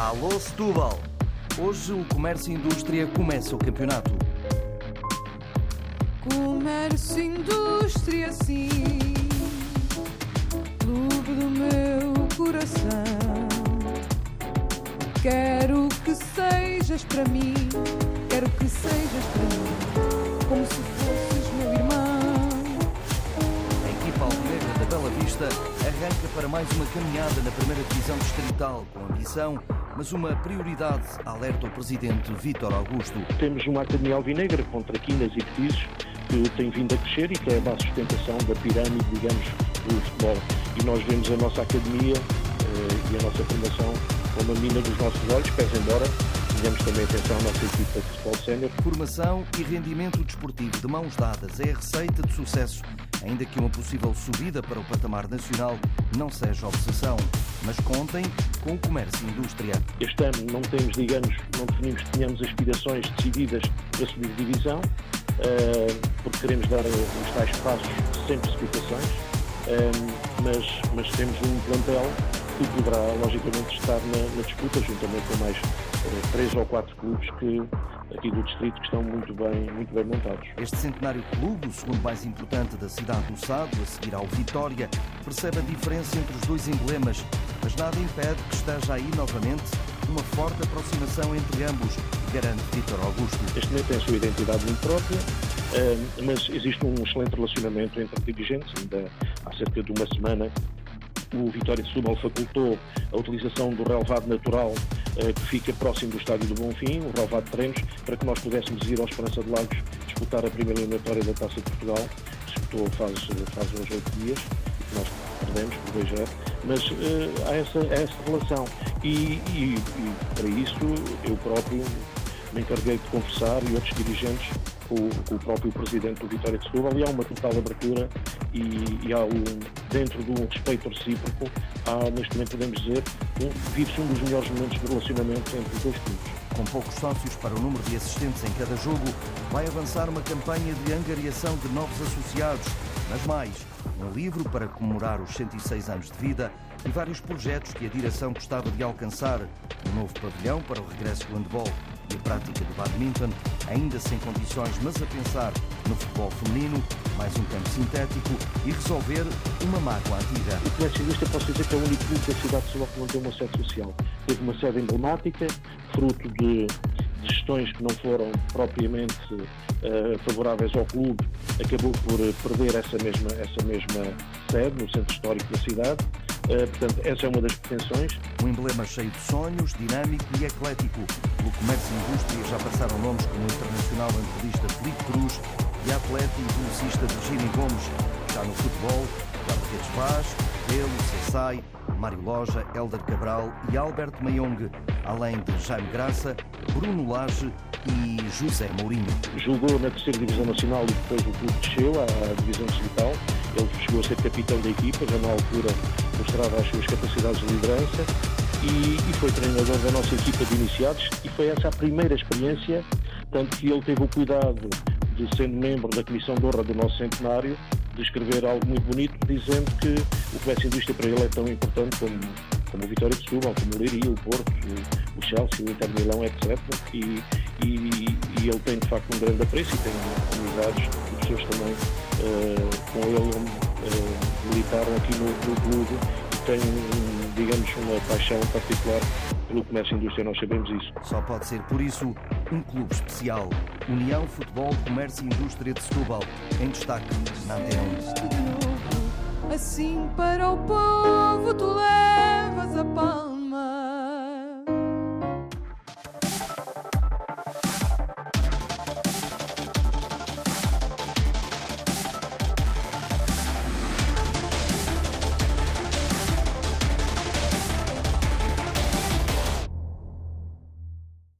Alô Setúbal! Hoje o Comércio e Indústria começa o campeonato. Comércio e Indústria, sim. Clube do meu coração. Quero que sejas para mim. Quero que sejas para mim. Como se fosses meu irmão. A equipa alvinegra da Bela Vista arranca para mais uma caminhada na primeira divisão distrital com ambição, mas uma prioridade, alerta o presidente Vítor Augusto. Temos uma Academia Alvinegra com traquinas e petizes que tem vindo a crescer e que é a base de sustentação da pirâmide, digamos, do futebol. E nós vemos a nossa academia eh, e a nossa formação como a mina dos nossos olhos, pese embora tenhamos também atenção à nossa equipa de futebol sénior. Formação e rendimento desportivo de mãos dadas é a receita de sucesso, ainda que uma possível subida para o patamar nacional não seja obsessão. Mas contem com o comércio e indústria. Este ano não temos, digamos, não definimos que tenhamos aspirações decididas para subir de divisão, eh, porque queremos dar os tais passos sem precipitações, eh, mas, mas temos um plantel que poderá, logicamente, estar na, na disputa, juntamente com mais eh, três ou quatro clubes que aqui do distrito que estão muito bem, muito bem montados. Este centenário clube, o segundo mais importante da cidade do Sado, a seguir ao Vitória, percebe a diferença entre os dois emblemas, mas nada impede que esteja aí novamente uma forte aproximação entre ambos, garante Vítor Augusto. Este momento tem a sua identidade muito própria, eh, mas existe um excelente relacionamento entre dirigentes. Ainda há cerca de uma semana o Vitória de Setúbal facultou a utilização do relevado natural eh, que fica próximo do estádio do Bonfim, o relevado de treinos, para que nós pudéssemos ir ao Esperança de Lagos disputar a primeira eliminatória da Taça de Portugal, que disputou faz, faz uns oito dias, que nós perdemos por 2 mas uh, há, essa, há essa relação. E, e, e para isso eu próprio me encarreguei de conversar e outros dirigentes com, com, o próprio presidente do Vitória de Setúbal e há uma total abertura e, e há um, dentro de um respeito recíproco, há, neste momento podemos dizer, um, vive-se um dos melhores momentos de relacionamento entre os dois clubes. Com poucos sócios para o número de assistentes em cada jogo, vai avançar uma campanha de angariação de novos associados, mas mais, um livro para comemorar os 106 anos de vida e vários projetos que a direção gostava de alcançar. Um novo pavilhão para o regresso do handball e a prática do badminton, ainda sem condições, mas a pensar no futebol feminino, mais um campo sintético e resolver uma mágoa antiga. O Comércio Indústria posso dizer que é o único clube da cidade de Setúbal que não tem uma sede social. Teve uma sede emblemática, fruto de gestões que não foram propriamente uh, favoráveis ao clube, acabou por perder essa mesma, essa mesma sede no centro histórico da cidade. Uh, portanto, essa é uma das pretensões. Um emblema cheio de sonhos, dinâmico e eclético. Pelo comércio e indústria já passaram nomes como o internacional antelista Felipe Cruz e atleta e velocista Virginia Gomes. Já no futebol, Gabriel Vaz, Pelo, Cessai, Mário Loja, Helder Cabral e Alberto Mayong, além de Jaime Graça, Bruno Lage e José Mourinho. Jogou na terceira divisão nacional e depois o clube desceu à divisão distrital. Ele chegou a ser capitão da equipa, já na altura mostrava as suas capacidades de liderança e, e foi treinador da nossa equipa de iniciados e foi essa a primeira experiência, tanto que ele teve o cuidado de, sendo membro da Comissão de Honra do nosso centenário, de escrever algo muito bonito, dizendo que o comércio indústria para ele é tão importante como, como o Vitória de Setúbal, como o Leiria, o Porto, o, o Chelsea, o Inter Milão, etc. E, e, e, ele tem de facto um grande apreço e tem amizades pessoas também uh, com ele uh, militaram aqui no, no clube e têm, digamos, uma paixão particular pelo comércio e indústria, nós sabemos isso. Só pode ser por isso um clube especial. União Futebol, Comércio e Indústria de Setúbal, em destaque na Antena Assim para o povo tu levas a paz.